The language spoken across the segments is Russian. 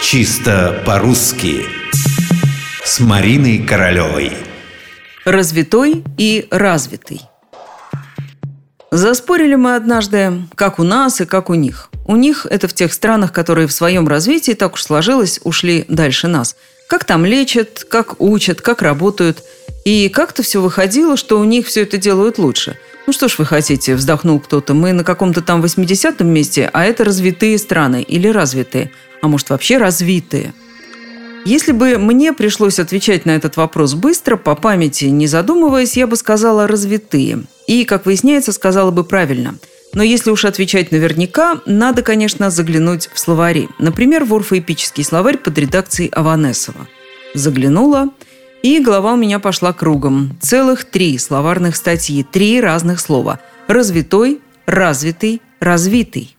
Чисто по-русски С Мариной Королевой Развитой и развитый Заспорили мы однажды, как у нас и как у них. У них это в тех странах, которые в своем развитии, так уж сложилось, ушли дальше нас. Как там лечат, как учат, как работают. И как-то все выходило, что у них все это делают лучше – ну что ж вы хотите, вздохнул кто-то. Мы на каком-то там 80-м месте, а это развитые страны или развитые. А может вообще развитые. Если бы мне пришлось отвечать на этот вопрос быстро, по памяти, не задумываясь, я бы сказала «развитые». И, как выясняется, сказала бы правильно. Но если уж отвечать наверняка, надо, конечно, заглянуть в словари. Например, в орфоэпический словарь под редакцией Аванесова. Заглянула – и голова у меня пошла кругом. Целых три словарных статьи, три разных слова. Развитой, развитый, развитый.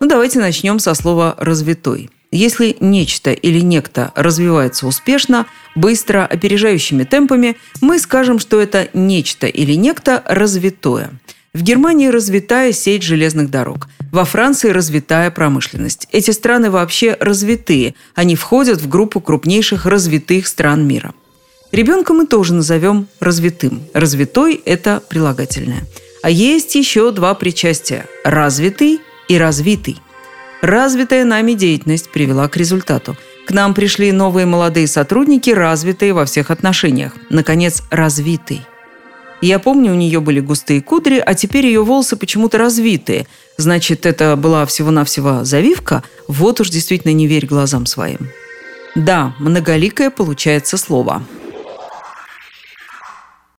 Ну, давайте начнем со слова «развитой». Если нечто или некто развивается успешно, быстро, опережающими темпами, мы скажем, что это нечто или некто развитое. В Германии развитая сеть железных дорог. Во Франции развитая промышленность. Эти страны вообще развитые. Они входят в группу крупнейших развитых стран мира. Ребенка мы тоже назовем развитым. Развитой – это прилагательное. А есть еще два причастия – развитый и развитый. Развитая нами деятельность привела к результату. К нам пришли новые молодые сотрудники, развитые во всех отношениях. Наконец, развитый. Я помню, у нее были густые кудри, а теперь ее волосы почему-то развитые. Значит, это была всего-навсего завивка? Вот уж действительно не верь глазам своим. Да, многоликое получается слово.